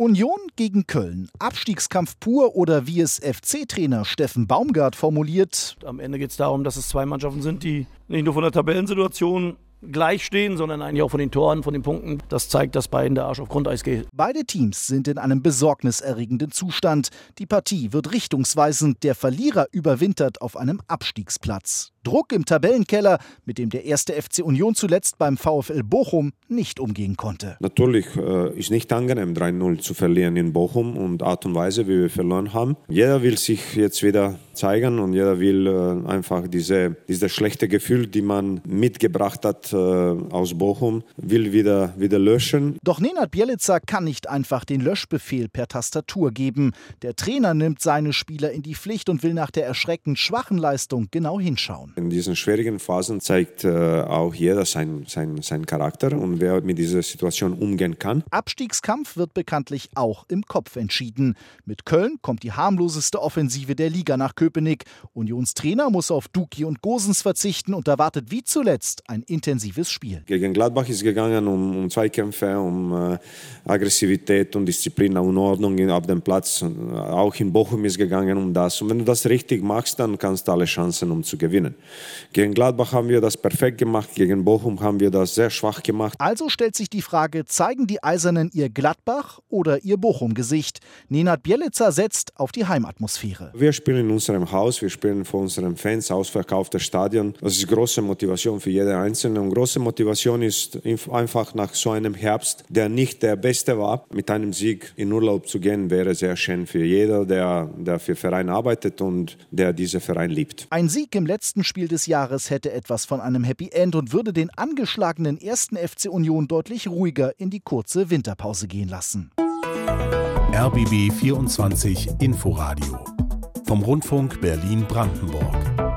Union gegen Köln. Abstiegskampf pur oder wie es FC-Trainer Steffen Baumgart formuliert. Am Ende geht es darum, dass es zwei Mannschaften sind, die nicht nur von der Tabellensituation gleich stehen, sondern eigentlich auch von den Toren, von den Punkten. Das zeigt, dass beiden der Arsch auf Grundeis geht. Beide Teams sind in einem besorgniserregenden Zustand. Die Partie wird richtungsweisend. Der Verlierer überwintert auf einem Abstiegsplatz. Druck im Tabellenkeller, mit dem der erste FC Union zuletzt beim VfL Bochum nicht umgehen konnte. Natürlich äh, ist nicht angenehm, 3-0 zu verlieren in Bochum und Art und Weise, wie wir verloren haben. Jeder will sich jetzt wieder zeigen und jeder will äh, einfach diese, diese schlechte Gefühl, die man mitgebracht hat äh, aus Bochum, will wieder, wieder löschen. Doch Nenad Bielica kann nicht einfach den Löschbefehl per Tastatur geben. Der Trainer nimmt seine Spieler in die Pflicht und will nach der erschreckend schwachen Leistung genau hinschauen. In diesen schwierigen Phasen zeigt äh, auch jeder seinen sein, sein Charakter und wer mit dieser Situation umgehen kann. Abstiegskampf wird bekanntlich auch im Kopf entschieden. Mit Köln kommt die harmloseste Offensive der Liga nach Köpenick. Unionstrainer muss auf Duki und Gosens verzichten und erwartet wie zuletzt ein intensives Spiel. Gegen Gladbach ist gegangen um, um Zweikämpfe, um äh, Aggressivität und Disziplin und Ordnung auf dem Platz. Auch in Bochum ist gegangen um das. Und wenn du das richtig machst, dann kannst du alle Chancen, um zu gewinnen. Gegen Gladbach haben wir das perfekt gemacht, gegen Bochum haben wir das sehr schwach gemacht. Also stellt sich die Frage, zeigen die Eisernen ihr Gladbach oder ihr Bochum-Gesicht? Nenad Bielica setzt auf die Heimatmosphäre. Wir spielen in unserem Haus, wir spielen vor unseren Fans, ausverkauftes Stadion. Das ist große Motivation für jede Einzelne und große Motivation ist einfach nach so einem Herbst, der nicht der beste war, mit einem Sieg in Urlaub zu gehen, wäre sehr schön für jeder, der, der für Verein arbeitet und der diesen Verein liebt. Ein Sieg im letzten Spiel des Jahres hätte etwas von einem Happy End und würde den angeschlagenen ersten FC Union deutlich ruhiger in die kurze Winterpause gehen lassen. RBB 24 Inforadio vom Rundfunk Berlin-Brandenburg.